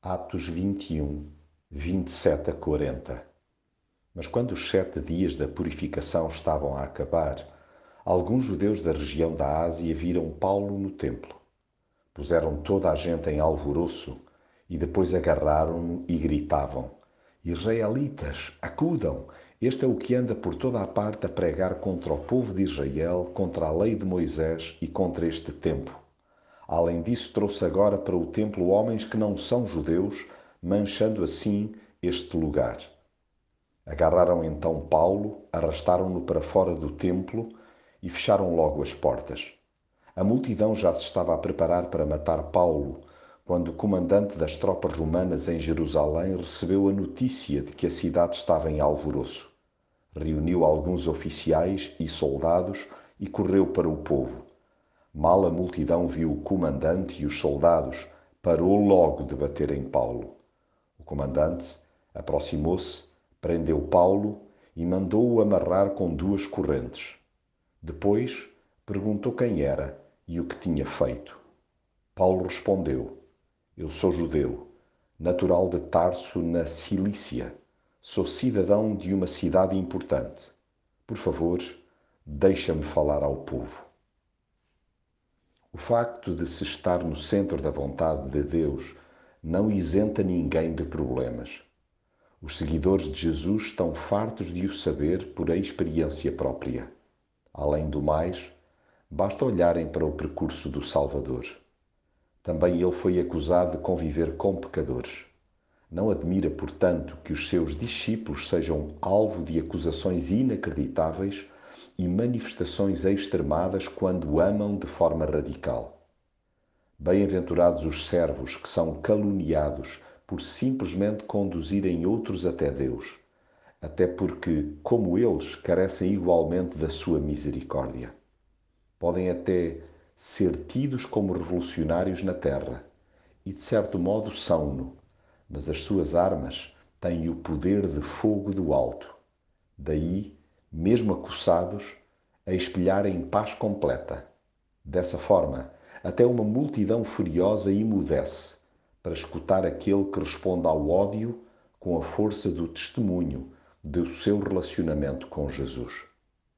Atos 21, 27 a 40. Mas quando os sete dias da purificação estavam a acabar, alguns judeus da região da Ásia viram Paulo no templo. Puseram toda a gente em alvoroço e depois agarraram-no e gritavam: Israelitas, acudam! Este é o que anda por toda a parte a pregar contra o povo de Israel, contra a lei de Moisés e contra este templo. Além disso, trouxe agora para o templo homens que não são judeus, manchando assim este lugar. Agarraram então Paulo, arrastaram-no para fora do templo e fecharam logo as portas. A multidão já se estava a preparar para matar Paulo, quando o comandante das tropas romanas em Jerusalém recebeu a notícia de que a cidade estava em alvoroço. Reuniu alguns oficiais e soldados e correu para o povo. Mal a multidão viu o comandante e os soldados, parou logo de bater em Paulo. O comandante aproximou-se, prendeu Paulo e mandou-o amarrar com duas correntes. Depois perguntou quem era e o que tinha feito. Paulo respondeu: Eu sou judeu, natural de Tarso, na Cilícia. Sou cidadão de uma cidade importante. Por favor, deixa-me falar ao povo. O facto de se estar no centro da vontade de Deus não isenta ninguém de problemas. Os seguidores de Jesus estão fartos de o saber por experiência própria. Além do mais, basta olharem para o percurso do Salvador. Também ele foi acusado de conviver com pecadores. Não admira, portanto, que os seus discípulos sejam alvo de acusações inacreditáveis e manifestações extremadas quando amam de forma radical. Bem-aventurados os servos que são caluniados por simplesmente conduzirem outros até Deus, até porque, como eles, carecem igualmente da sua misericórdia. Podem até ser tidos como revolucionários na terra, e de certo modo são-no, mas as suas armas têm o poder de fogo do alto. Daí mesmo acossados, a espelharem paz completa. Dessa forma, até uma multidão furiosa emudece para escutar aquele que responde ao ódio com a força do testemunho do seu relacionamento com Jesus.